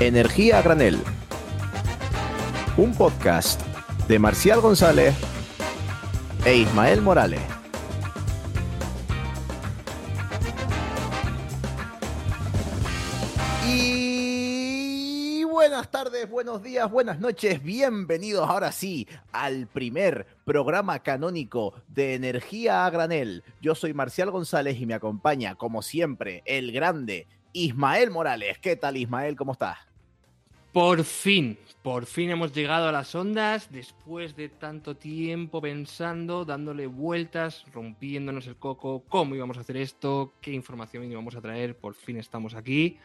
Energía a granel. Un podcast de Marcial González e Ismael Morales. Y buenas tardes, buenos días, buenas noches, bienvenidos ahora sí al primer programa canónico de Energía a Granel. Yo soy Marcial González y me acompaña, como siempre, el grande Ismael Morales. ¿Qué tal, Ismael? ¿Cómo estás? Por fin, por fin hemos llegado a las ondas después de tanto tiempo pensando, dándole vueltas, rompiéndonos el coco, cómo íbamos a hacer esto, qué información íbamos a traer. Por fin estamos aquí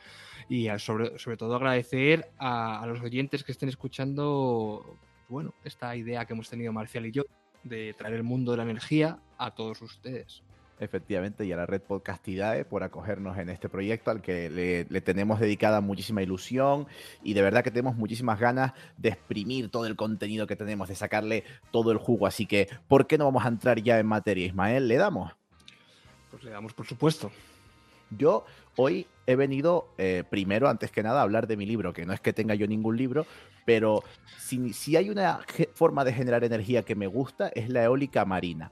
y sobre, sobre todo agradecer a, a, los oyentes que estén escuchando, bueno, esta idea que hemos tenido Marcial y yo de traer el mundo de la energía a todos ustedes efectivamente, y a la red Podcastidae por acogernos en este proyecto al que le, tenemos dedicada muchísima ilusión y de verdad que tenemos muchísimas ganas de exprimir todo el contenido que tenemos, de sacarle todo el jugo. Así que, ¿por qué no vamos a entrar ya en materia, Ismael? ¿Le damos? Pues le damos, por supuesto. Yo hoy he venido, eh, primero, antes que nada, a hablar de mi libro, que no es que tenga yo ningún libro, pero si, si hay una forma de generar energía que me gusta, es la eólica marina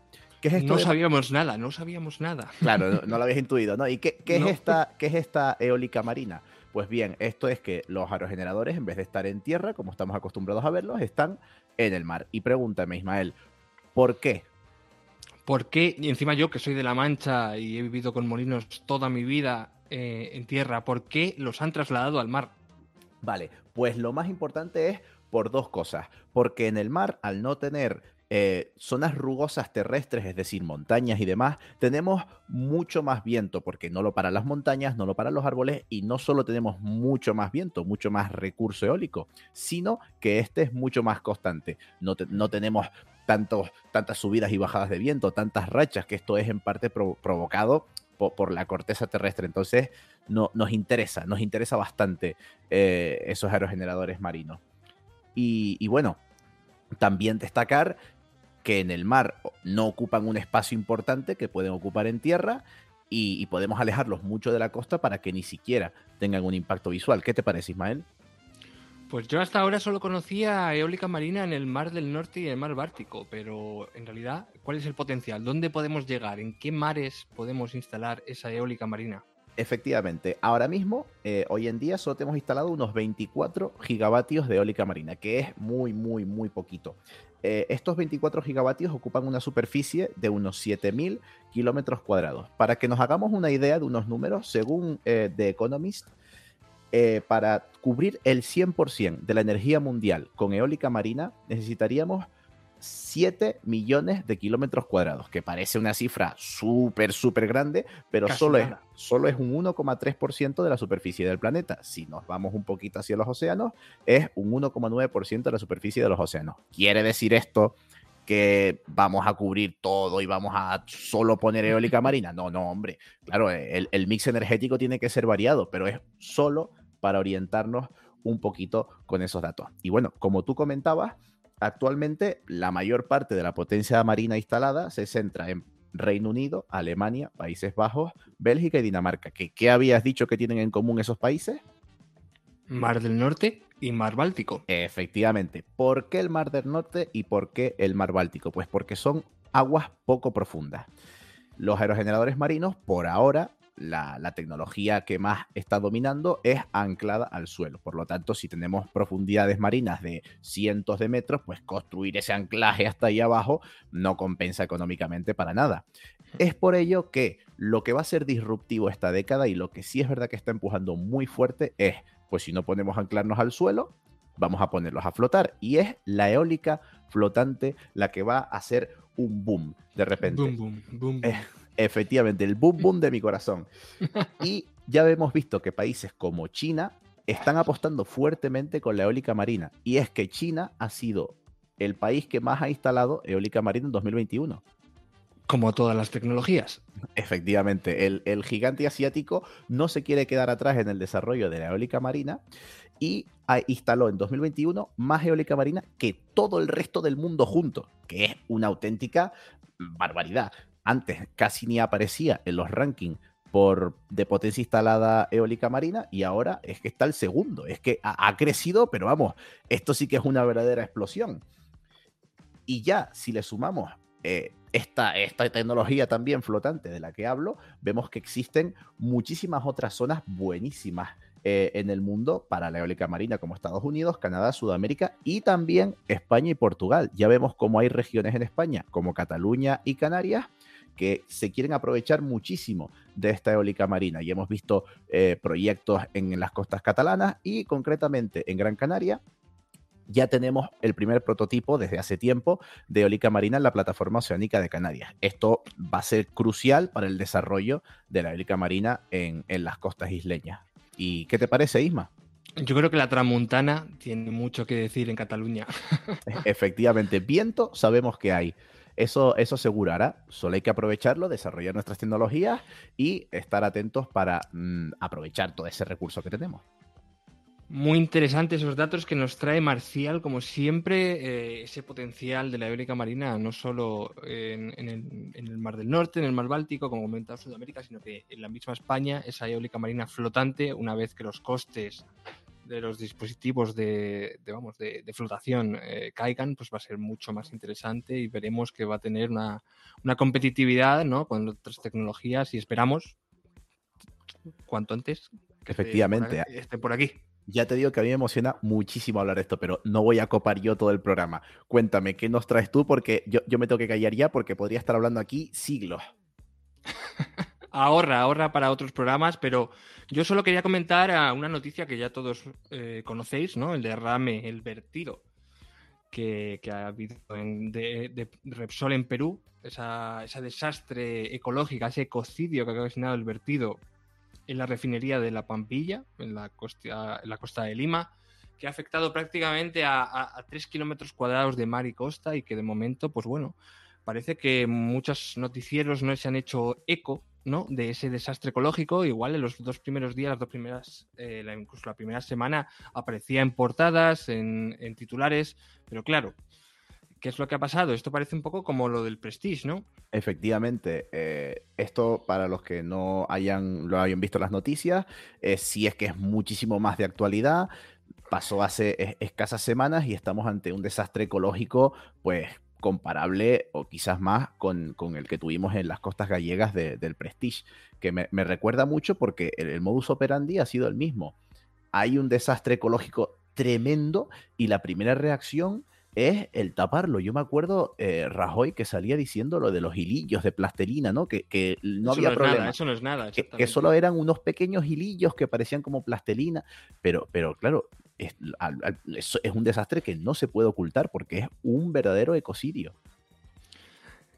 no sabíamos nada, no sabíamos nada. Claro, no, lo habéis intuido, ¿no? ¿Y qué, es esta, qué es esta eólica marina? Pues bien, esto es que los aerogeneradores, en vez de estar en tierra, como estamos acostumbrados a verlos, están en el mar. Y pregúntame, Ismael, ¿por qué? ¿Por qué? Y encima yo, que soy de La Mancha y he vivido con molinos toda mi vida eh, en tierra, ¿por qué los han trasladado al mar? Vale, pues lo más importante es por dos cosas. Porque en el mar, al no tener eh, zonas rugosas terrestres, es decir, montañas y demás, tenemos mucho más viento, porque no lo para las montañas, no lo para los árboles, y no solo tenemos mucho más viento, mucho más recurso eólico, sino que este es mucho más constante. No, no tenemos tantas subidas y bajadas de viento, tantas rachas, que esto es en parte provocado por, la corteza terrestre. Entonces, no, nos interesa, nos interesa bastante eh, esos aerogeneradores marinos. Y, bueno, también destacar que en el mar no ocupan un espacio importante que pueden ocupar en tierra y, podemos alejarlos mucho de la costa para que ni siquiera tengan un impacto visual. ¿Qué te parece, Ismael? Pues yo hasta ahora solo conocía eólica marina en el mar del norte y el mar Báltico, pero en realidad, ¿cuál es el potencial? ¿Dónde podemos llegar? ¿En qué mares podemos instalar esa eólica marina? Efectivamente, ahora mismo, eh, hoy en día, solo tenemos instalado unos 24 gigavatios de eólica marina, que es muy, muy, muy poquito. Eh, estos 24 gigavatios ocupan una superficie de unos 7000 kilómetros cuadrados. Para que nos hagamos una idea de unos números, según eh, The Economist, eh, para cubrir el 100% de la energía mundial con eólica marina, necesitaríamos 7 millones de kilómetros cuadrados, que parece una cifra súper, súper grande, pero solo es, solo es, un 1,3% de la superficie del planeta. Si nos vamos un poquito hacia los océanos, es un 1,9% de la superficie de los océanos. ¿Quiere decir esto que vamos a cubrir todo y vamos a solo poner eólica marina? No, no, hombre. Claro, el, el mix energético tiene que ser variado, pero es solo para orientarnos un poquito con esos datos. Y bueno, como tú comentabas, Actualmente, la mayor parte de la potencia marina instalada se centra en Reino Unido, Alemania, Países Bajos, Bélgica y Dinamarca. ¿Qué, ¿Qué, habías dicho que tienen en común esos países? Mar del Norte y Mar Báltico. Efectivamente. ¿Por qué el Mar del Norte y por qué el Mar Báltico? Pues porque son aguas poco profundas. Los aerogeneradores marinos, por ahora, la, tecnología que más está dominando es anclada al suelo. Por lo tanto, si tenemos profundidades marinas de cientos de metros, pues construir ese anclaje hasta ahí abajo no compensa económicamente para nada. Es por ello que lo que va a ser disruptivo esta década y lo que sí es verdad que está empujando muy fuerte es, pues si no ponemos anclarnos al suelo, vamos a ponerlos a flotar. Y es la eólica flotante la que va a hacer un boom de repente. Boom, boom, boom. Eh, Efectivamente, el boom boom de mi corazón. Y ya hemos visto que países como China están apostando fuertemente con la eólica marina. Y es que China ha sido el país que más ha instalado eólica marina en 2021. Como todas las tecnologías. Efectivamente, el, el, gigante asiático no se quiere quedar atrás en el desarrollo de la eólica marina y instaló en 2021 más eólica marina que todo el resto del mundo junto, que es una auténtica barbaridad antes casi ni aparecía en los rankings por, de potencia instalada eólica marina y ahora es que está el segundo. Es que ha, crecido, pero vamos, esto sí que es una verdadera explosión. Y ya, si le sumamos eh, esta, esta tecnología también flotante de la que hablo, vemos que existen muchísimas otras zonas buenísimas eh, en el mundo para la eólica marina, como Estados Unidos, Canadá, Sudamérica y también España y Portugal. Ya vemos cómo hay regiones en España, como Cataluña y Canarias, que se quieren aprovechar muchísimo de esta eólica marina. Y hemos visto eh, proyectos en las costas catalanas y concretamente en Gran Canaria ya tenemos el primer prototipo desde hace tiempo de eólica marina en la plataforma oceánica de Canarias. Esto va a ser crucial para el desarrollo de la eólica marina en, las costas isleñas. ¿Y qué te parece, Isma? Yo creo que la tramuntana tiene mucho que decir en Cataluña. Efectivamente, viento sabemos que hay. Eso, eso asegurará. Solo hay que aprovecharlo, desarrollar nuestras tecnologías y estar atentos para mm, aprovechar todo ese recurso que tenemos. Muy interesantes esos datos que nos trae Marcial, como siempre, eh, ese potencial de la eólica marina, no solo en, el, Mar del Norte, en el Mar Báltico, como comentaba Sudamérica, sino que en la misma España, esa eólica marina flotante, una vez que los costes de los dispositivos de, vamos, de, flotación eh, caigan, pues va a ser mucho más interesante y veremos que va a tener una, competitividad ¿no? con otras tecnologías y esperamos cuanto antes que Efectivamente. esté por aquí. Ya te digo que a mí me emociona muchísimo hablar de esto, pero no voy a copar yo todo el programa. Cuéntame, ¿qué nos traes tú? Porque yo, me tengo que callar ya porque podría estar hablando aquí siglos. ahorra, ahorra para otros programas, pero yo solo quería comentar a una noticia que ya todos eh, conocéis, ¿no? El derrame, el vertido que, ha habido de, Repsol en Perú, esa, desastre ecológico, ese ecocidio que ha ocasionado el vertido en la refinería de La Pampilla, en la costa, en la costa de Lima, que ha afectado prácticamente a, tres kilómetros cuadrados de mar y costa y que de momento, pues bueno, parece que muchos noticieros no se han hecho eco ¿no? de ese desastre ecológico. Igual en los dos primeros días, las dos primeras, eh, incluso la primera semana, aparecía en portadas, en, titulares, pero claro, ¿Qué es lo que ha pasado? Esto parece un poco como lo del Prestige, ¿no? Efectivamente, eh, esto para los que no hayan, lo hayan visto las noticias, eh, sí es que es muchísimo más de actualidad. Pasó hace escasas semanas y estamos ante un desastre ecológico, pues comparable o quizás más con, el que tuvimos en las costas gallegas del Prestige, que me, recuerda mucho porque el modus operandi ha sido el mismo. Hay un desastre ecológico tremendo y la primera reacción es el taparlo. Yo me acuerdo eh, Rajoy que salía diciendo lo de los hilillos de plastelina, ¿no? Que, no había problema. eso no es nada. Que, solo eran unos pequeños hilillos que parecían como plastelina. Pero, pero claro, es, un desastre que no se puede ocultar porque es un verdadero ecocidio.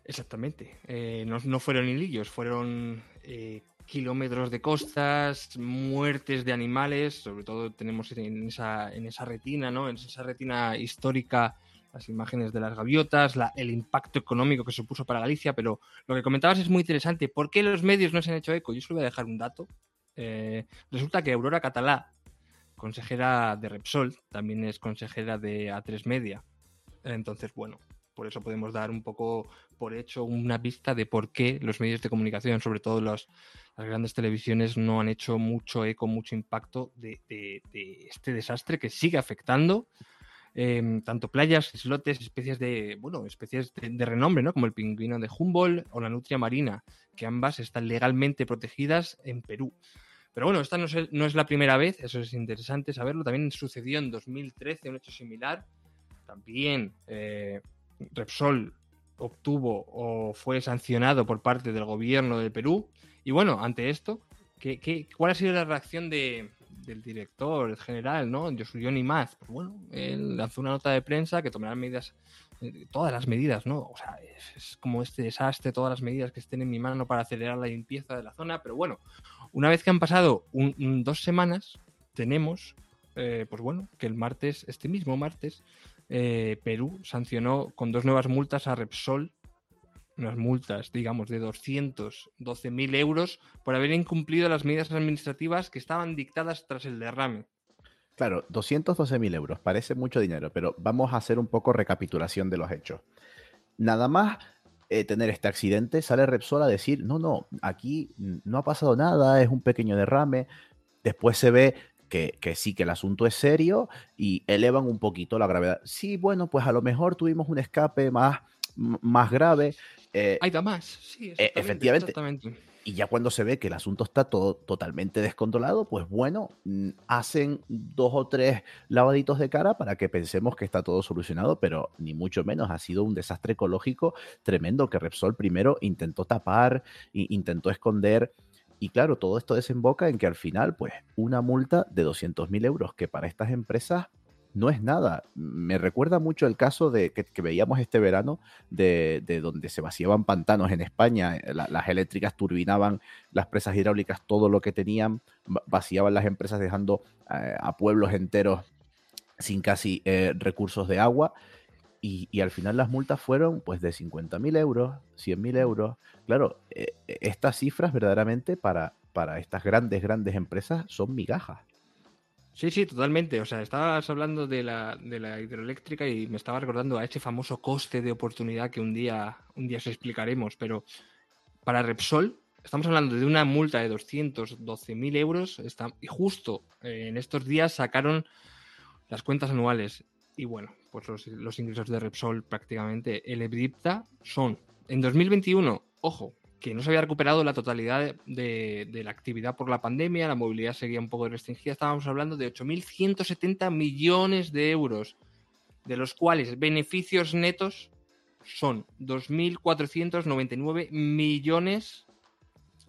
Exactamente. Eh, no, fueron hilillos, fueron eh, kilómetros de costas, muertes de animales, sobre todo tenemos en esa, en esa retina, ¿no? En esa retina histórica las imágenes de las gaviotas, el impacto económico que supuso para Galicia, pero lo que comentabas es muy interesante. ¿Por qué los medios no se han hecho eco? Yo solo voy a dejar un dato. Eh, resulta que Aurora Catalá, consejera de Repsol, también es consejera de A3 Media. Entonces, bueno, por eso podemos dar un poco por hecho una pista de por qué los medios de comunicación, sobre todo las grandes televisiones, no han hecho mucho eco, mucho impacto de este desastre que sigue afectando Em, tanto playas, islotes, especies de, bueno, especies de, renombre, ¿no? Como el pingüino de Humboldt o la nutria marina, que ambas están legalmente protegidas en Perú. Pero bueno, esta no es, la primera vez, eso es interesante saberlo. También sucedió en 2013 un hecho similar. También eh, Repsol obtuvo o fue sancionado por parte del gobierno de Perú. Y bueno, ante esto, ¿qué, cuál ha sido la reacción de, del director general, ¿no? Yo soy Johnny Maz. Pues bueno, él lanzó una nota de prensa que tomará medidas, eh, todas las medidas, ¿no? O sea, es, como este desastre, todas las medidas que estén en mi mano para acelerar la limpieza de la zona. Pero bueno, una vez que han pasado dos semanas, tenemos, eh, pues bueno, que el martes, este mismo martes, eh, Perú sancionó con dos nuevas multas a Repsol unas multas, digamos, de 212.000 euros por haber incumplido las medidas administrativas que estaban dictadas tras el derrame. Claro, 212.000 euros, parece mucho dinero, pero vamos a hacer un poco recapitulación de los hechos. Nada más eh, tener este accidente, sale Repsol a decir, no, no, aquí no ha pasado nada, es un pequeño derrame. Después se ve que, que, sí, que el asunto es serio y elevan un poquito la gravedad. Sí, bueno, pues a lo mejor tuvimos un escape más, más grave. Eh, Hay más, sí, eh, efectivamente. Y ya cuando se ve que el asunto está todo totalmente descontrolado, pues bueno, mm, hacen dos o tres lavaditos de cara para que pensemos que está todo solucionado, pero ni mucho menos. Ha sido un desastre ecológico tremendo que Repsol primero intentó tapar, intentó esconder. Y claro, todo esto desemboca en que al final, pues, una multa de 200.000 euros, que para estas empresas no es nada. Me recuerda mucho el caso de que, veíamos este verano de, donde se vaciaban pantanos en España, eh, las eléctricas turbinaban las presas hidráulicas todo lo que tenían, vaciaban las empresas dejando eh, a pueblos enteros sin casi eh, recursos de agua. Y, al final las multas fueron pues de 50.000 euros, 100.000 euros. Claro, estas cifras verdaderamente para, para estas grandes, grandes empresas son migajas. Sí, sí, totalmente. O sea, estabas hablando de la, de la hidroeléctrica y me estaba recordando a ese famoso coste de oportunidad que un día, un día os explicaremos, pero para Repsol estamos hablando de una multa de 212.000 euros está, y justo eh, en estos días sacaron las cuentas anuales y bueno, pues los, los ingresos de Repsol prácticamente, el EBITDA son en 2021, ojo, que no se había recuperado la totalidad de, la actividad por la pandemia, la movilidad seguía un poco restringida, estábamos hablando de 8.170 millones de euros, de los cuales beneficios netos son 2.499 millones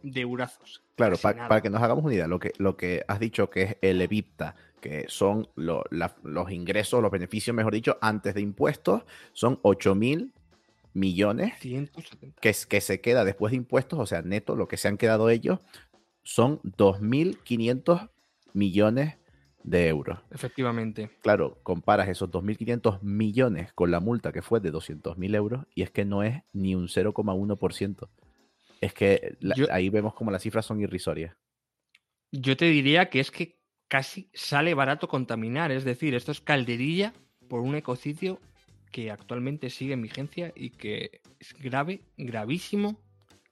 de eurazos. Claro, para que nos hagamos una idea, lo que, lo que has dicho que es el EBITDA, que son los ingresos, los beneficios, mejor dicho, antes de impuestos, son 8.000 millones que, que se queda después de impuestos, o sea, neto, lo que se han quedado ellos, son 2.500 millones de euros. Efectivamente. Claro, comparas esos 2.500 millones con la multa que fue de 200.000 euros y es que no es ni un 0,1%. Es que ahí vemos como las cifras son irrisorias. Yo te diría que es que casi sale barato contaminar, es decir, esto es calderilla por un ecocidio que actualmente sigue en vigencia y que es grave, gravísimo,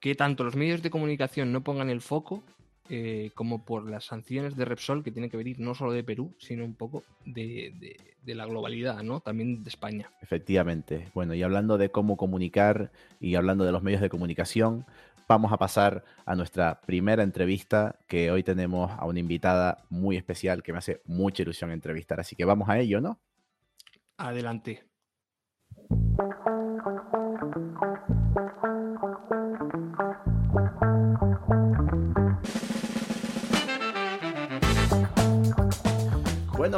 que tanto los medios de comunicación no pongan el foco eh, como por las sanciones de Repsol que tienen que venir no solo de Perú, sino un poco de, la globalidad, ¿no? También de España. Efectivamente. Bueno, y hablando de cómo comunicar y hablando de los medios de comunicación, vamos a pasar a nuestra primera entrevista, que hoy tenemos a una invitada muy especial que me hace mucha ilusión entrevistar. Así que vamos a ello, ¿no? Adelante. Bueno,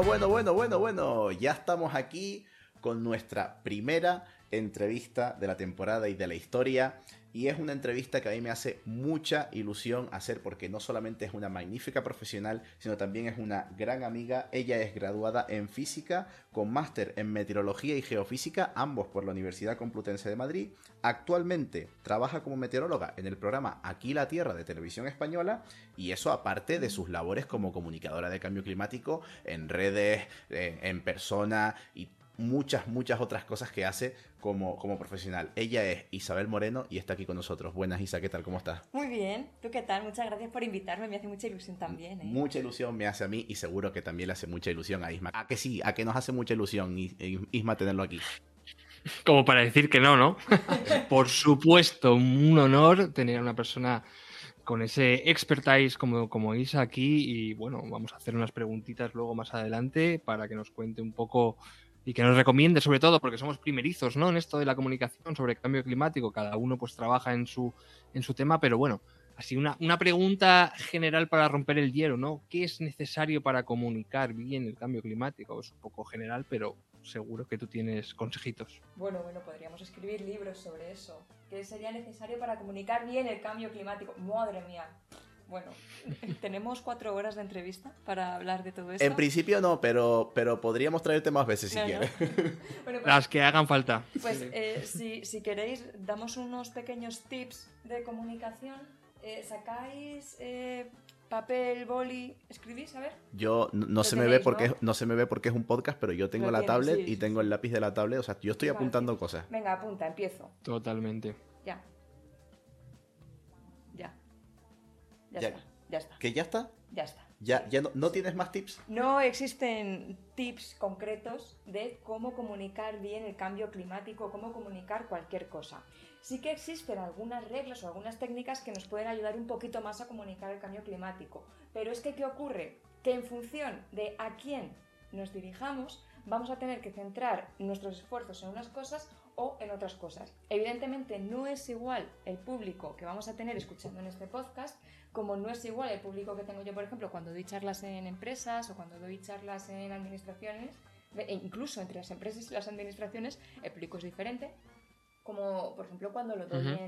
bueno, bueno, bueno, bueno, ya estamos aquí con nuestra primera entrevista de la temporada y de la historia. Y es una entrevista que a mí me hace mucha ilusión hacer porque no solamente es una magnífica profesional, sino también es una gran amiga. Ella es graduada en física con máster en meteorología y geofísica, ambos por la Universidad Complutense de Madrid. Actualmente trabaja como meteoróloga en el programa Aquí la Tierra de Televisión Española y eso aparte de sus labores como comunicadora de cambio climático en redes, eh, en persona y muchas, muchas otras cosas que hace como, como profesional. Ella es Isabel Moreno y está aquí con nosotros. Buenas, Isa, ¿qué tal? ¿Cómo estás? Muy bien, ¿tú qué tal? Muchas gracias por invitarme, me hace mucha ilusión también. ¿eh? Mucha ilusión me hace a mí y seguro que también le hace mucha ilusión a Isma. ¿A que sí? ¿A que nos hace mucha ilusión, Isma, tenerlo aquí? Como para decir que no, ¿no? por supuesto, un honor tener a una persona con ese expertise como, como Isa aquí y bueno, vamos a hacer unas preguntitas luego más adelante para que nos cuente un poco y que nos recomiende sobre todo porque somos primerizos ¿no? en esto de la comunicación sobre cambio climático, cada uno pues trabaja en su, en su tema, pero bueno, así una, una pregunta general para romper el hielo, ¿no? ¿Qué es necesario para comunicar bien el cambio climático? Es un poco general, pero seguro que tú tienes consejitos. Bueno, bueno, podríamos escribir libros sobre eso. ¿Qué sería necesario para comunicar bien el cambio climático? Madre mía. Bueno, tenemos cuatro horas de entrevista para hablar de todo esto. En principio no, pero, pero podríamos traerte más veces si quieres. Pues Las que hagan falta. Pues eh, si, queréis, damos unos pequeños tips de comunicación. Eh, ¿Sacáis eh, papel, boli, escribís? A ver. Yo no, se me ve porque ¿no? se me ve porque es un podcast, pero yo tengo la tablet y tengo el lápiz de la tablet. O sea, yo estoy apuntando cosas. Venga, apunta, empiezo. Totalmente. Ya. Ya, Ya. está. Ya está. ¿Que ya está? Ya está. ¿Ya, ya no, no tienes más tips? No existen tips concretos de cómo comunicar bien el cambio climático, cómo comunicar cualquier cosa. Sí que existen algunas reglas o algunas técnicas que nos pueden ayudar un poquito más a comunicar el cambio climático. Pero es que, ¿qué ocurre? Que en función de a quién nos dirijamos, vamos a tener que centrar nuestros esfuerzos en unas cosas o en otras cosas. Evidentemente no es igual el público que vamos a tener escuchando en este podcast como no es igual el público que tengo yo, por ejemplo, cuando doy charlas en empresas o cuando doy charlas en administraciones, e incluso entre las empresas y las administraciones, el público es diferente, como por ejemplo cuando lo doy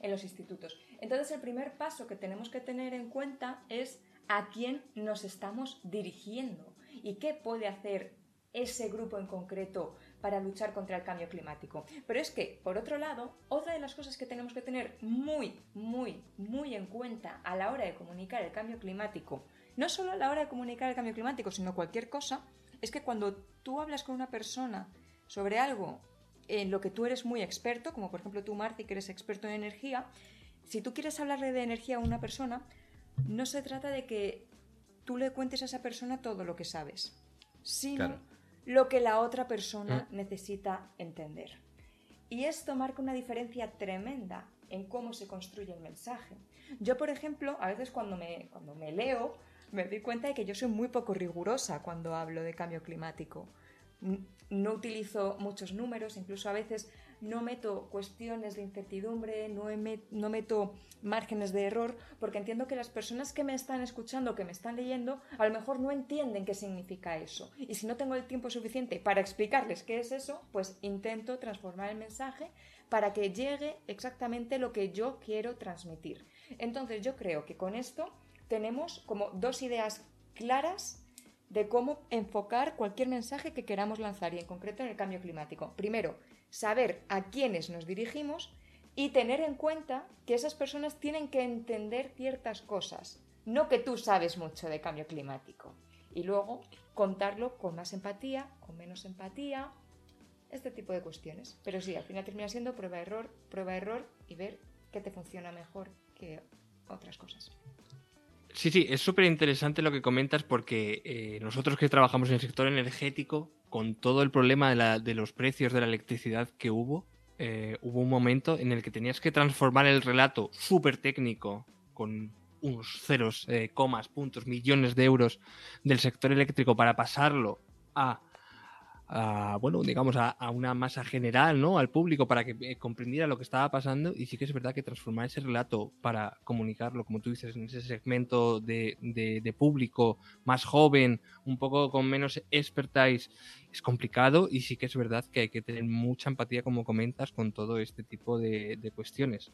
en los institutos. Entonces el primer paso que tenemos que tener en cuenta es a quién nos estamos dirigiendo y qué puede hacer ese grupo en concreto para luchar contra el cambio climático. Pero es que, por otro lado, otra de las cosas que tenemos que tener muy, muy, muy en cuenta a la hora de comunicar el cambio climático, no solo a la hora de comunicar el cambio climático, sino cualquier cosa, es que cuando tú hablas con una persona sobre algo en lo que tú eres muy experto, como por ejemplo tú, Marci, que eres experto en energía, si tú quieres hablarle de energía a una persona, no se trata de que tú le cuentes a esa persona todo lo que sabes, sino. Lo que la otra persona necesita entender. Y esto marca una diferencia tremenda en cómo se construye el mensaje. Yo, por ejemplo, a veces cuando me, cuando me leo, me doy cuenta de que yo soy muy poco rigurosa cuando hablo de cambio climático. No utilizo muchos números, incluso a veces no meto cuestiones de incertidumbre, no, no meto márgenes de error, porque entiendo que las personas que me están escuchando, que me están leyendo, a lo mejor no entienden qué significa eso. Y si no tengo el tiempo suficiente para explicarles qué es eso, pues intento transformar el mensaje para que llegue exactamente lo que yo quiero transmitir. Entonces yo creo que con esto tenemos como dos ideas claras de cómo enfocar cualquier mensaje que queramos lanzar y en concreto en el cambio climático. Primero, saber a quiénes nos dirigimos y tener en cuenta que esas personas tienen que entender ciertas cosas, no que tú sabes mucho de cambio climático. Y luego contarlo con más empatía, con menos empatía, este tipo de cuestiones. Pero sí, al final termina siendo prueba-error, prueba-error y ver qué te funciona mejor que otras cosas. Sí, sí, es súper interesante lo que comentas porque eh, nosotros que trabajamos en el sector energético, con todo el problema de, la- de los precios de la electricidad que hubo, eh, hubo un momento en el que tenías que transformar el relato súper técnico con unos ceros, eh, comas, puntos, millones de euros del sector eléctrico para pasarlo a, a, bueno, digamos, a, a una masa general, ¿no? Al público para que eh, comprendiera lo que estaba pasando. Y sí que es verdad que transformar ese relato para comunicarlo, como tú dices, en ese segmento de, de- de público más joven, un poco con menos expertise, es complicado. Y sí que es verdad que hay que tener mucha empatía, como comentas, con todo este tipo de, de cuestiones.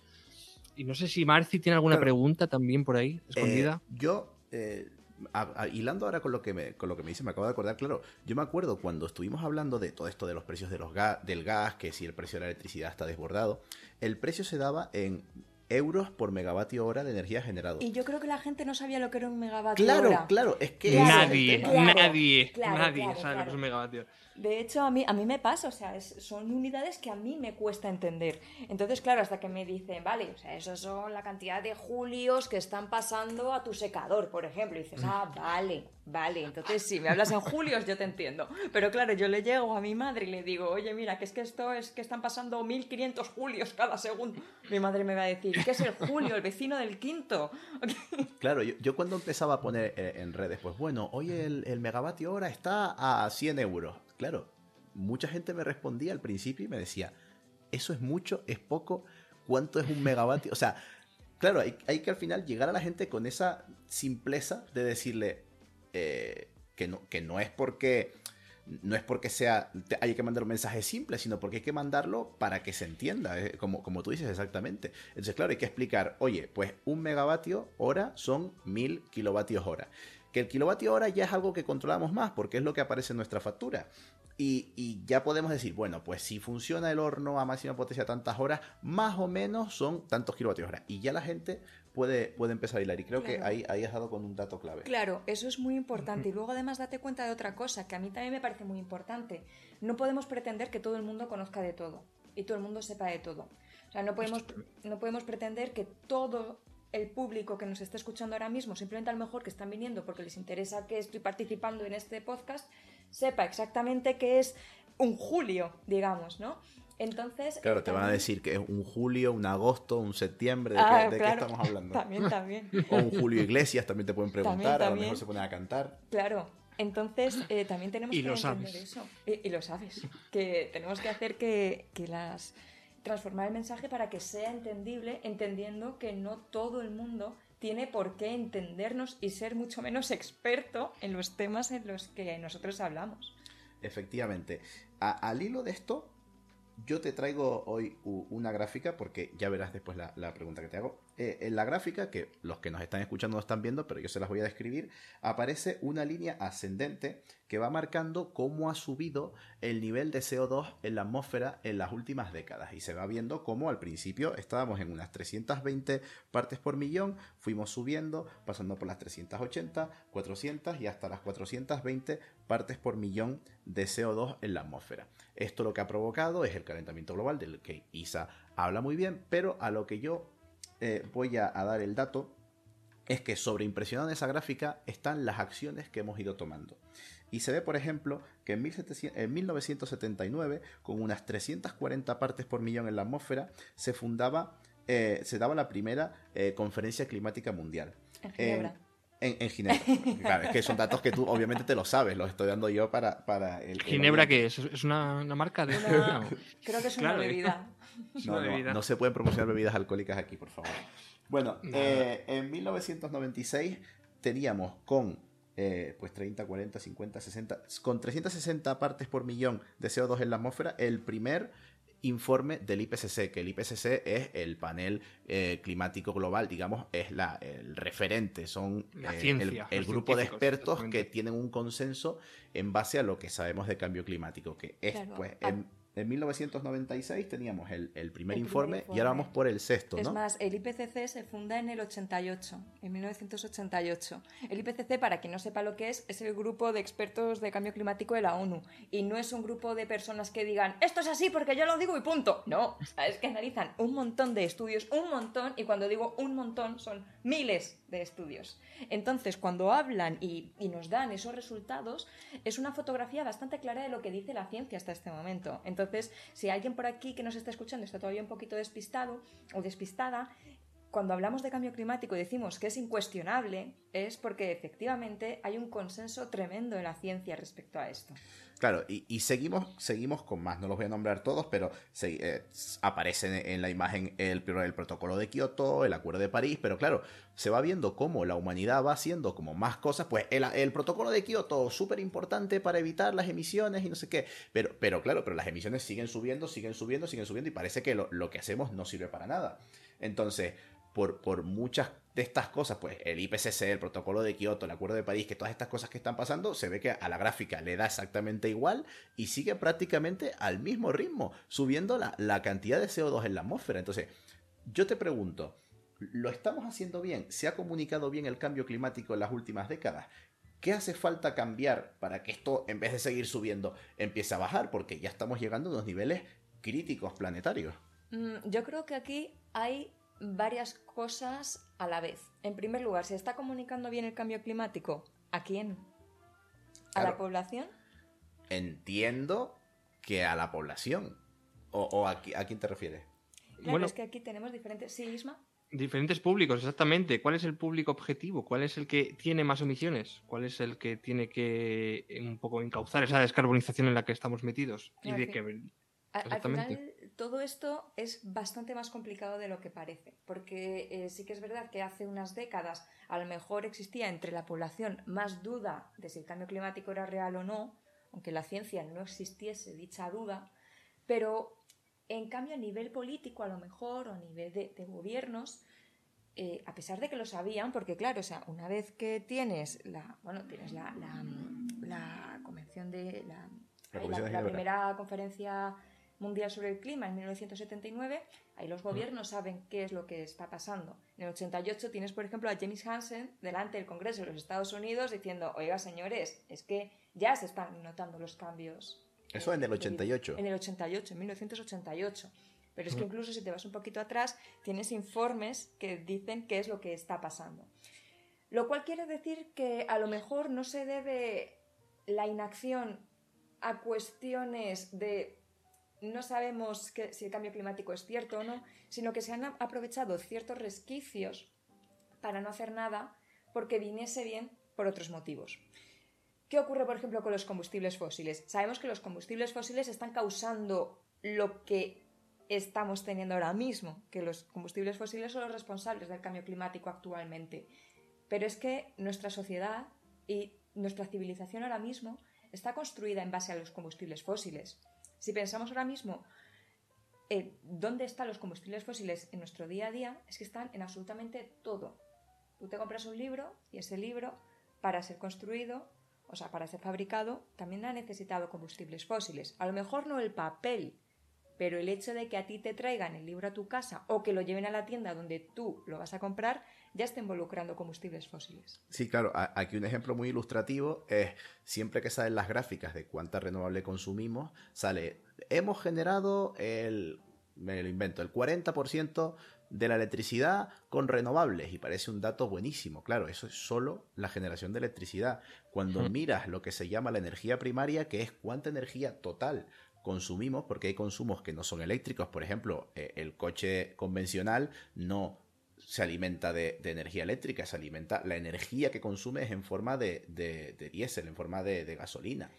Y no sé si Marci tiene alguna Claro. pregunta también por ahí, escondida. Eh, yo, eh, a- a- hilando ahora con lo, que me, con lo que me dice, me acabo de acordar, claro, yo me acuerdo cuando estuvimos hablando de todo esto de los precios de los ga- del gas, que si el precio de la electricidad está desbordado, el precio se daba en euros por megavatio hora de energía generado. Y yo creo que la gente no sabía lo que era un megavatio Claro, hora. claro, es que... Claro, es el nadie, claro, nadie, claro, nadie claro, sabe lo que es un megavatio. De hecho, a mí, a mí me pasa, o sea, son unidades que a mí me cuesta entender. Entonces, claro, hasta que me dicen, vale, o sea, esos son la cantidad de julios que están pasando a tu secador, por ejemplo. Dices, ah, vale, vale. Entonces, si me hablas en julios, yo te entiendo. Pero claro, yo le llego a mi madre y le digo, oye, mira, que es que esto es que están pasando 1500 julios cada segundo. Mi madre me va a decir, ¿qué es el julio? El vecino del quinto. Claro, yo, yo cuando empezaba a poner eh, en redes, pues bueno, hoy el, el megavatio hora está a 100 euros. Claro, mucha gente me respondía al principio y me decía, ¿eso es mucho? ¿Es poco? ¿Cuánto es un megavatio? O sea, claro, hay, hay que al final llegar a la gente con esa simpleza de decirle eh, que, no, que no es porque... No es porque sea te- hay que mandar un mensaje simple, sino porque hay que mandarlo para que se entienda, eh, como, como tú dices exactamente. Entonces, claro, hay que explicar, oye, pues un megavatio hora son mil kilovatios hora. Que el kilovatio hora ya es algo que controlamos más porque es lo que aparece en nuestra factura. Y, y ya podemos decir, bueno, pues si funciona el horno a máxima potencia tantas horas, más o menos son tantos kilovatios hora. Y ya la gente puede, puede empezar a hilar. Y creo que ahí, ahí has dado con un dato clave. Claro, eso es muy importante. Y luego además date cuenta de otra cosa, que a mí también me parece muy importante. No podemos pretender que todo el mundo conozca de todo y todo el mundo sepa de todo. O sea, no podemos, no podemos pretender que todo el público que nos está escuchando ahora mismo, simplemente a lo mejor que están viniendo porque les interesa que estoy participando en este podcast, sepa exactamente qué es un julio, digamos, ¿no? Entonces. Claro, te van a decir que es un julio, un agosto, un septiembre, ¿de, qué, ah, estamos hablando? También, también. O un Julio Iglesias, también te pueden preguntar, a lo mejor se ponen a cantar. Claro, entonces eh, también tenemos que entender eso. Y, lo sabes, que tenemos que hacer que, que las transformar el mensaje para que sea entendible, entendiendo que no todo el mundo tiene por qué entendernos y ser mucho menos experto en los temas en los que nosotros hablamos. Efectivamente. al hilo de esto, yo te traigo hoy una gráfica porque ya verás después la, pregunta que te hago. Eh, en la gráfica, que los que nos están escuchando no están viendo, pero yo se las voy a describir, aparece una línea ascendente que va marcando cómo ha subido el nivel de CO2 en la atmósfera en las últimas décadas. Y se va viendo cómo al principio estábamos en unas 320 partes por millón, fuimos subiendo, pasando por las 380, 400 y hasta las 420 partes por millón de CO2 en la atmósfera. Esto lo que ha provocado es el calentamiento global del que Isa habla muy bien, pero a lo que yo eh, voy a, dar el dato es que sobreimpresionado en esa gráfica están las acciones que hemos ido tomando. Y se ve, por ejemplo, que en, 1979, con unas 340 partes por millón en la atmósfera, se fundaba, eh, se daba la primera eh, conferencia climática mundial. En Ginebra. En, Ginebra. Claro, es que son datos que tú obviamente te lo sabes, los estoy dando yo para, para el... ¿Ginebra qué es? ¿Es una, marca de...? Creo que es una bebida. No, se pueden promocionar bebidas alcohólicas aquí, por favor. Bueno, eh, en 1996 teníamos con eh, pues 30, 40, 50, 60, con 360 partes por millón de CO2 en la atmósfera, el primer informe del IPCC, que el IPCC es el panel eh, climático global, digamos, es la, el referente, son el, grupo de expertos que tienen un consenso en base a lo que sabemos de cambio climático, que es pues... En 1996 teníamos el, primer, informe, y ahora vamos por el sexto, ¿no? Es más, el IPCC se funda en el 88, en 1988. El IPCC, para quien no sepa lo que es, es el grupo de expertos de cambio climático de la ONU. Y no es un grupo de personas que digan, esto es así porque yo lo digo y punto. No, es que analizan un montón de estudios, un montón, y cuando digo un montón son miles de estudios. Entonces, cuando hablan y, nos dan esos resultados, es una fotografía bastante clara de lo que dice la ciencia hasta este momento. Entonces, si alguien por aquí que nos está escuchando está todavía un poquito despistado o despistada, cuando hablamos de cambio climático y decimos que es incuestionable, es porque efectivamente hay un consenso tremendo en la ciencia respecto a esto. Claro, y, seguimos, seguimos con más, no los voy a nombrar todos, pero se, eh, aparecen en la imagen el, el protocolo de Kioto, el acuerdo de París, pero claro, se va viendo cómo la humanidad va haciendo como más cosas, pues el, protocolo de Kioto, súper importante para evitar las emisiones y no sé qué, pero, pero claro, pero las emisiones siguen subiendo, siguen subiendo, siguen subiendo y parece que lo, lo que hacemos no sirve para nada. Entonces, por, por muchas de estas cosas, pues el IPCC, el protocolo de Kioto, el acuerdo de París, que todas estas cosas que están pasando, se ve que a la gráfica le da exactamente igual y sigue prácticamente al mismo ritmo, subiendo la, la cantidad de CO2 en la atmósfera. Entonces, yo te pregunto, ¿lo estamos haciendo bien? ¿Se ha comunicado bien el cambio climático en las últimas décadas? ¿Qué hace falta cambiar para que esto, en vez de seguir subiendo, empiece a bajar? Porque ya estamos llegando a unos niveles críticos planetarios. Mm, yo creo que aquí hay varias cosas a la vez. En primer lugar, ¿se está comunicando bien el cambio climático? ¿A quién? ¿A la población? Entiendo que a la población. ¿O, a, quién te refieres? bueno, es que aquí tenemos diferentes... ¿Sí, Isma? Diferentes públicos, exactamente. ¿Cuál es el público objetivo? ¿Cuál es el que tiene más emisiones? ¿Cuál es el que tiene que eh, un poco encauzar esa descarbonización en la que estamos metidos? y de que... Exactamente todo esto es bastante más complicado de lo que parece, porque eh, sí que es verdad que hace unas décadas a lo mejor existía entre la población más duda de si el cambio climático era real o no, aunque la ciencia no existiese dicha duda, pero en cambio a nivel político a lo mejor o a nivel de, gobiernos, eh, a pesar de que lo sabían, porque claro, o sea, una vez que tienes la, bueno, tienes la, la, convención de la, la primera conferencia Mundial sobre el Clima en 1979, ahí los gobiernos saben qué es lo que está pasando. En el 88 tienes, por ejemplo, a James Hansen delante del Congreso de los Estados Unidos diciendo, oiga, señores, es que ya se están notando los cambios. Eso en el 88. En el 88, en 1988. Pero es que incluso si te vas un poquito atrás, tienes informes que dicen qué es lo que está pasando. Lo cual quiere decir que a lo mejor no se debe la inacción a cuestiones de no sabemos si el cambio climático es cierto o no, sino que se han aprovechado ciertos resquicios para no hacer nada porque viniese bien por otros motivos. ¿Qué ocurre, por ejemplo, con los combustibles fósiles? Sabemos que los combustibles fósiles están causando lo que estamos teniendo ahora mismo, que los combustibles fósiles son los responsables del cambio climático actualmente. Pero es que nuestra sociedad y nuestra civilización ahora mismo está construida en base a los combustibles fósiles. Si pensamos ahora mismo en dónde están los combustibles fósiles en nuestro día a día, es que están en absolutamente todo. Tú te compras un libro y ese libro, para ser construido, o sea, para ser fabricado, también ha necesitado combustibles fósiles. A lo mejor no el papel, pero el hecho de que a ti te traigan el libro a tu casa o que lo lleven a la tienda donde tú lo vas a comprar, ya está involucrando combustibles fósiles. Sí, claro. Aquí un ejemplo muy ilustrativo es siempre que salen las gráficas de cuánta renovable consumimos, sale, hemos generado el, me lo invento, el 40% de la electricidad con renovables y parece un dato buenísimo. Claro, eso es solo la generación de electricidad. Cuando miras lo que se llama la energía primaria, que es cuánta energía total consumimos, porque hay consumos que no son eléctricos, por ejemplo, eh, el coche convencional no se alimenta de, energía eléctrica, se alimenta, la energía que consume es en forma de, de, diésel, en forma de, gasolina.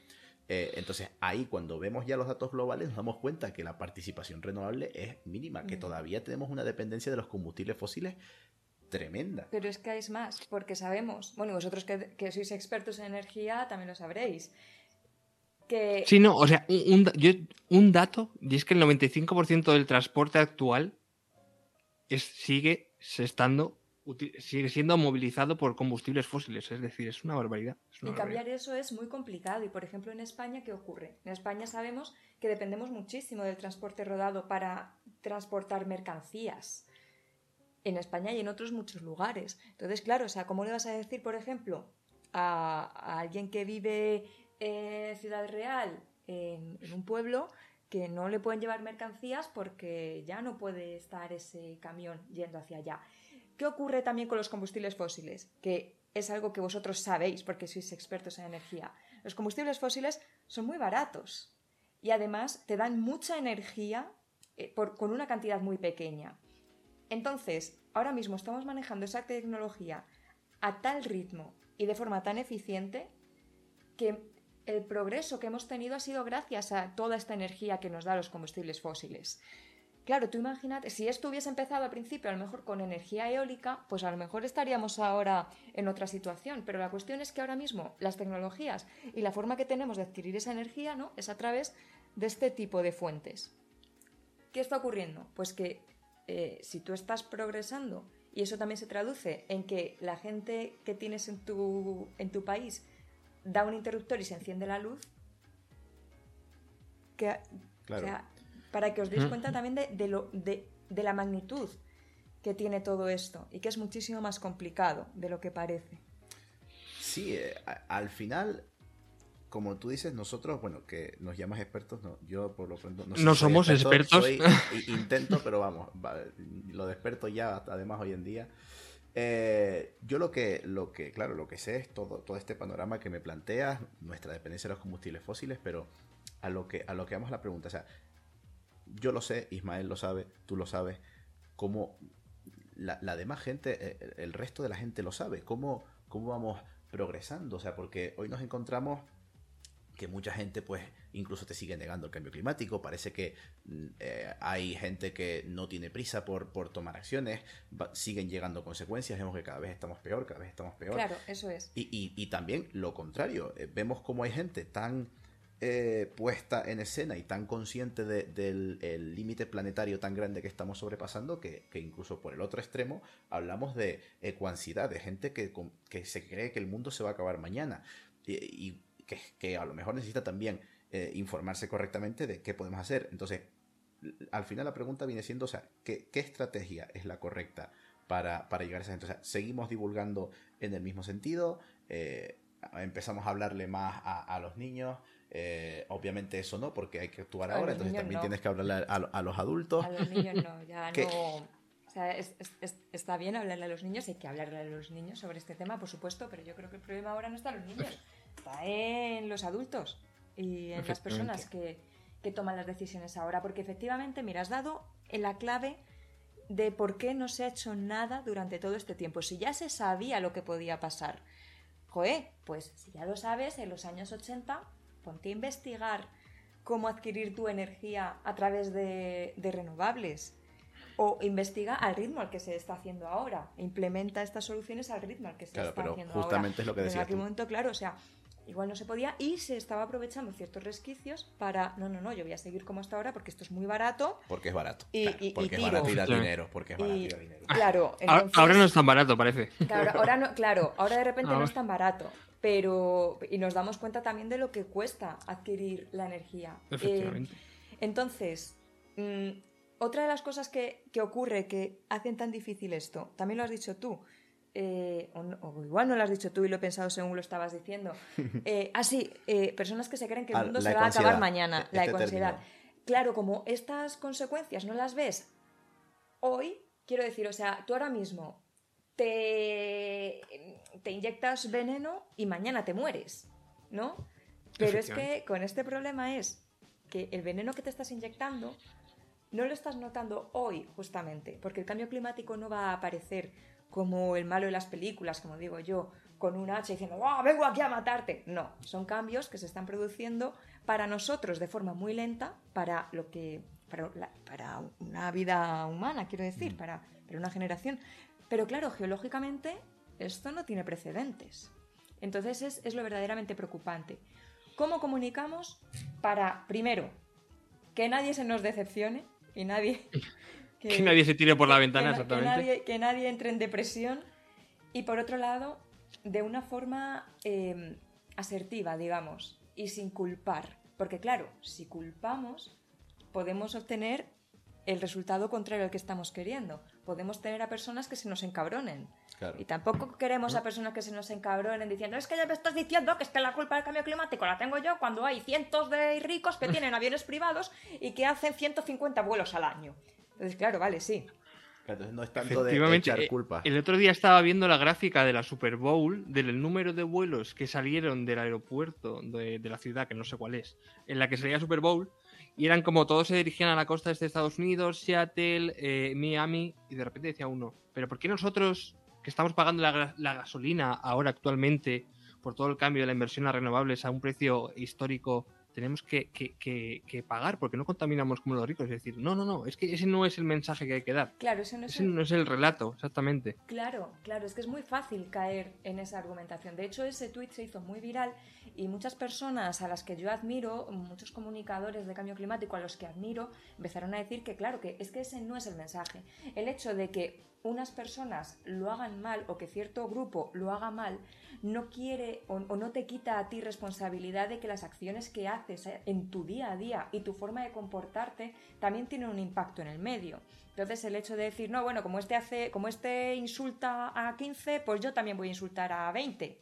Eh, entonces ahí cuando vemos ya los datos globales nos damos cuenta que la participación renovable es mínima, que todavía tenemos una dependencia de los combustibles fósiles tremenda. Pero es que hay más, porque sabemos, bueno, vosotros que, que sois expertos en energía también lo sabréis, que... Sí, no, o sea, un, un dato, y es que el 95% del transporte actual es, sigue estando sigue siendo movilizado por combustibles fósiles, es decir, es una barbaridad. y cambiar eso es muy complicado. Y por ejemplo, en España, ¿qué ocurre? En España sabemos que dependemos muchísimo del transporte rodado para transportar mercancías. En España y en otros muchos lugares. Entonces, claro, o sea, ¿cómo le vas a decir, por ejemplo, a, alguien que vive en Ciudad Real, en un pueblo, que no le pueden llevar mercancías porque ya no puede estar ese camión yendo hacia allá? ¿Qué ocurre también con los combustibles fósiles? Que es algo que vosotros sabéis porque sois expertos en energía. Los combustibles fósiles son muy baratos y además te dan mucha energía eh, con una cantidad muy pequeña. Entonces, ahora mismo estamos manejando esa tecnología a tal ritmo y de forma tan eficiente que el progreso que hemos tenido ha sido gracias a toda esta energía que nos da los combustibles fósiles. Claro, tú imagínate, si esto hubiese empezado al principio a lo mejor con energía eólica, pues a lo mejor estaríamos ahora en otra situación, pero la cuestión es que ahora mismo las tecnologías y la forma que tenemos de adquirir esa energía ¿no? es a través de este tipo de fuentes. ¿Qué está ocurriendo? Pues que eh, si tú estás progresando y eso también se traduce en que la gente que tienes en tu, en tu país da un interruptor y se enciende la luz, que, claro para que os deis cuenta también de, lo, de, la magnitud que tiene todo esto y que es muchísimo más complicado de lo que parece. Sí, eh, al final, como tú dices, nosotros, bueno, que nos llamas expertos, no, yo por lo pronto no, somos expertos. intento, pero vamos, lo de experto ya, además hoy en día. Eh, yo lo que, lo que, claro, lo que sé es todo, todo este panorama que me planteas, nuestra dependencia de los combustibles fósiles, pero a lo que, a lo que vamos la pregunta, o sea, yo lo sé, Ismael lo sabe, tú lo sabes, como la, demás gente, eh, el, resto de la gente lo sabe, cómo, cómo vamos progresando, o sea, porque hoy nos encontramos que mucha gente pues incluso te sigue negando el cambio climático, parece que mm, eh, hay gente que no tiene prisa por, por tomar acciones, siguen llegando consecuencias, vemos que cada vez estamos peor, cada vez estamos peor. Claro, eso es. Y, y, también lo contrario, eh, vemos como hay gente tan eh, puesta en escena y tan consciente del límite planetario tan grande que estamos sobrepasando que, incluso por el otro extremo hablamos de ecuansidad, de gente que, que se cree que el mundo se va a acabar mañana y, que, a lo mejor necesita también eh, informarse correctamente de qué podemos hacer. Entonces, al final la pregunta viene siendo, o sea, ¿qué, estrategia es la correcta para, llegar a esa gente? O sea, ¿seguimos divulgando en el mismo sentido? Eh, empezamos a hablarle más a, a los niños, Eh, obviamente eso no, porque hay que actuar A ahora, entonces también no. tienes que hablarle a, a los adultos. A los niños no, ya ¿Qué? no. O sea, es- es- es- está bien hablarle a los niños, hay que hablarle a los niños sobre este tema, por supuesto, pero yo creo que el problema ahora no está en los niños, está en los adultos y en las personas que, que toman las decisiones ahora, porque efectivamente, mira, has dado en la clave de por qué no se ha hecho nada durante todo este tiempo. Si ya se sabía lo que podía pasar, joe, pues si ya lo sabes, en los años 80, ponte a investigar cómo adquirir tu energía a través de, de renovables. O investiga al ritmo al que se está haciendo ahora. Implementa estas soluciones al ritmo al que se Claro, está pero haciendo justamente ahora. es lo que Pero decías En aquel tú. momento, claro, o sea, igual no se podía y se estaba aprovechando ciertos resquicios para, no, no, no, yo voy a seguir como hasta ahora porque esto es muy barato. Porque es barato. Y- claro, y- y porque es tiro. barato y da Claro. dinero. Porque es barato y, da dinero. claro, Ahora, entonces- ahora no es tan barato, parece. Claro, ahora no, claro, ahora de repente no es tan barato, pero y nos damos cuenta también de lo que cuesta adquirir la energía. Eh, Efectivamente. entonces, mm, otra de las cosas que, que ocurre que hacen tan difícil esto, también lo has dicho tú, eh, o, no- o igual no lo has dicho tú y lo he pensado según lo estabas diciendo. Eh, ah, sí, eh, personas que se creen que el Ah, mundo la se va a acabar mañana, este la ecoansiedad. Claro, como estas consecuencias no las ves hoy, quiero decir, o sea, tú ahora mismo te, te inyectas veneno y mañana te mueres, ¿no? Pero es que con este problema es que el veneno que te estás inyectando no lo estás notando hoy, justamente, porque el cambio climático no va a aparecer como el malo de las películas, como digo yo, con un hacha diciendo, ¡ah, vengo aquí a matarte! No, son cambios que se están produciendo para nosotros de forma muy lenta, para lo que para, la- para una vida humana, quiero decir, para, para una generación. Pero claro, geológicamente esto no tiene precedentes. Entonces es, es lo verdaderamente preocupante. ¿Cómo comunicamos para, primero, que nadie se nos decepcione y nadie... Que nadie se tire por la ventana, que na- que exactamente. nadie, que nadie entre en depresión. Y por otro lado, de una forma eh, asertiva, digamos, y sin culpar. Porque claro, si culpamos, podemos obtener el resultado contrario al que estamos queriendo. Podemos tener a personas que se nos encabronen. Claro. Y tampoco queremos a personas que se nos encabronen diciendo es que ya me estás diciendo que es que la culpa del cambio climático la tengo yo cuando hay cientos de ricos que tienen aviones privados y que hacen 150 vuelos al año. Entonces, claro, vale, sí. Entonces no es tanto de Efectivamente, echar eh, culpa. el otro día estaba viendo la gráfica de la Super Bowl del número de vuelos que salieron del aeropuerto de, de la ciudad, que no sé cuál es, en la que salía Super Bowl, y eran como todos se dirigían a la costa este de Estados Unidos, Seattle, eh, Miami, y de repente decía uno, pero ¿por qué nosotros, que estamos pagando la gasolina ahora actualmente por todo el cambio de la inversión a renovables a un precio histórico, tenemos que, que- que- que pagar porque no contaminamos como los ricos? Es decir, no, no, no, es que ese no es el mensaje que hay que dar. Claro, eso no es Ese el- no es el relato, exactamente. Claro, claro, es que es muy fácil caer en esa argumentación. De hecho, ese tuit se hizo muy viral y muchas personas a las que yo admiro, muchos comunicadores de cambio climático a los que admiro, empezaron a decir que, claro, que es que ese no es el mensaje. El hecho de que unas personas lo hagan mal o que cierto grupo lo haga mal no quiere o, o no te quita a ti responsabilidad de que las acciones que haces eh, en tu día a día y tu forma de comportarte también tienen un impacto en el medio. Entonces el hecho de decir, no, bueno, como este hace, como este insulta a 15, pues yo también voy a insultar a 20.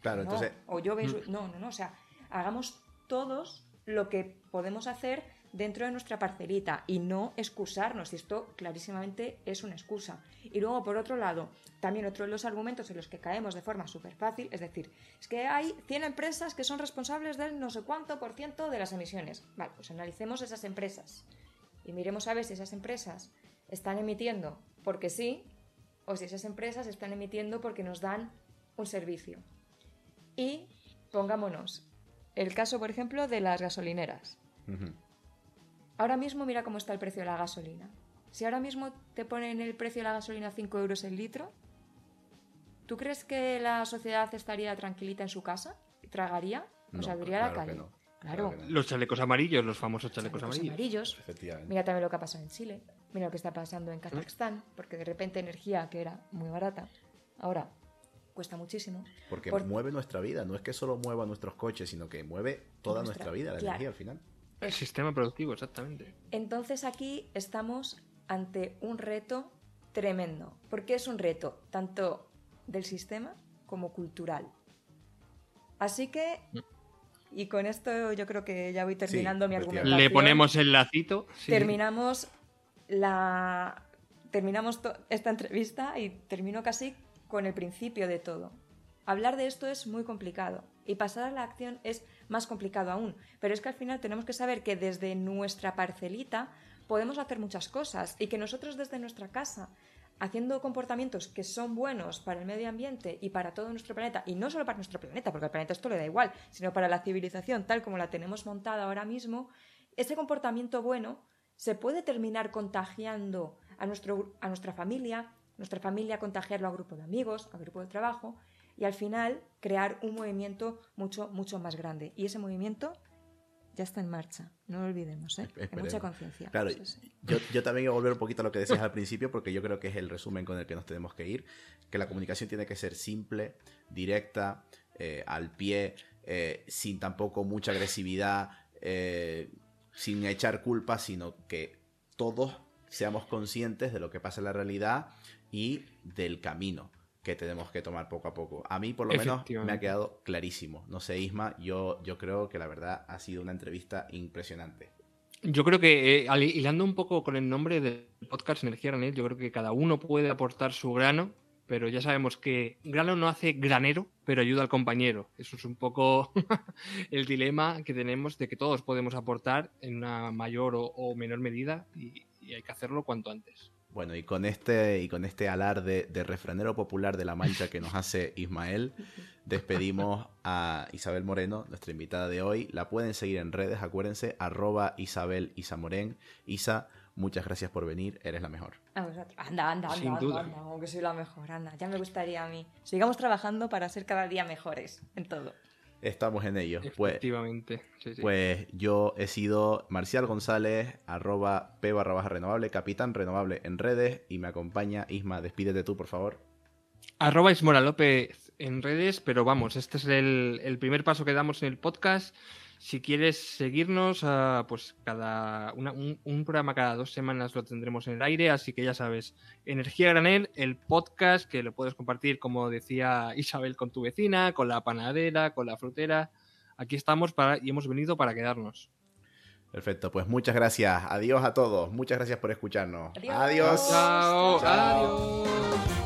Claro, No, entonces o yo voy a insul- no, no, no, o sea, hagamos todos lo que podemos hacer dentro de nuestra parcelita y no excusarnos, y esto clarísimamente es una excusa. Y luego, por otro lado, también otro de los argumentos en los que caemos de forma súper fácil, es decir, es que hay 100 empresas que son responsables del no sé cuánto por ciento de las emisiones. Vale, pues analicemos esas empresas y miremos a ver si esas empresas están emitiendo porque sí o si esas empresas están emitiendo porque nos dan un servicio. Y pongámonos el caso, por ejemplo, de las gasolineras. ujú, Ahora mismo mira cómo está el precio de la gasolina. Si ahora mismo te ponen el precio de la gasolina a 5 euros el litro, ¿tú crees que la sociedad estaría tranquilita en su casa? ¿Tragaría? ¿O No, saldría a la claro calle? no, Claro. claro que no. Los chalecos amarillos, los famosos chalecos, Chalecos amarillos. amarillos. efectivamente. Mira también lo que ha pasado en Chile. Mira lo que está pasando en Kazajstán, porque de repente energía que era muy barata, ahora cuesta muchísimo. Porque por- mueve nuestra vida, no es que solo mueva nuestros coches, sino que mueve toda Nuestra- nuestra vida, la claro. energía al final. El sistema productivo, exactamente. Entonces aquí estamos ante un reto tremendo. porque es un reto tanto del sistema como cultural? Así que y con esto yo creo que ya voy terminando mi argumentación. Le ponemos el lacito. Terminamos la terminamos esta entrevista y termino casi con el principio de todo. Hablar de esto es muy complicado y pasar a la acción es más complicado aún, pero es que al final tenemos que saber que desde nuestra parcelita podemos hacer muchas cosas y que nosotros desde nuestra casa haciendo comportamientos que son buenos para el medio ambiente y para todo nuestro planeta, y no solo para nuestro planeta, porque al planeta esto le da igual, sino para la civilización tal como la tenemos montada ahora mismo, ese comportamiento bueno se puede terminar contagiando a, nuestro, a nuestra familia, nuestra familia contagiarlo a grupo de amigos, a grupo de trabajo, y al final crear un movimiento mucho, mucho más grande. Y ese movimiento ya está en marcha. No lo olvidemos, ¿eh? Hay mucha conciencia. Claro, Yo, yo, también voy a volver un poquito a lo que decías al principio, porque yo creo que es el resumen con el que nos tenemos que ir, que la comunicación tiene que ser simple, directa, eh, al pie, eh, sin tampoco mucha agresividad, eh, sin echar culpa, sino que todos seamos conscientes de lo que pasa en la realidad y del camino que tenemos que tomar poco a poco. A mí, por lo menos, me ha quedado clarísimo. No sé, Isma, yo, yo creo que la verdad ha sido una entrevista impresionante. Yo creo que, eh, hilando un poco con el nombre del podcast Energía Granel, yo creo que cada uno puede aportar su grano, pero ya sabemos que grano no hace granero, pero ayuda al compañero. Eso es un poco el dilema que tenemos de que todos podemos aportar en una mayor o, menor medida y hay que hacerlo cuanto antes. Bueno, y con este, y con este alarde de refranero popular de la mancha que nos hace Ismael, despedimos a Isabel Moreno, nuestra invitada de hoy. La pueden seguir en redes, acuérdense, arroba Isabel Isamoren. Isa, muchas gracias por venir, eres la mejor. Anda, anda, anda, anda, anda, aunque soy la mejor, anda. Ya me gustaría a mí. Sigamos trabajando para ser cada día mejores en todo. Estamos en ello. Pues, Efectivamente. Pues, yo he sido Marcial González, arroba P barra baja renovable, capitán renovable en redes y me acompaña Isma. Despídete tú, por favor. Arroba Ismora López en redes, pero vamos, este es el, el primer paso que damos en el podcast. Si quieres seguirnos, ah, pues cada un, programa cada dos semanas lo tendremos en el aire, así que ya sabes, Energía Granel, el podcast que lo puedes compartir, como decía Isabel, con tu vecina, con la panadera, con la frutera. Aquí estamos para, y hemos venido para quedarnos. Perfecto, pues muchas gracias. Adiós a todos. Muchas gracias por escucharnos. Adiós. Chao. Adiós.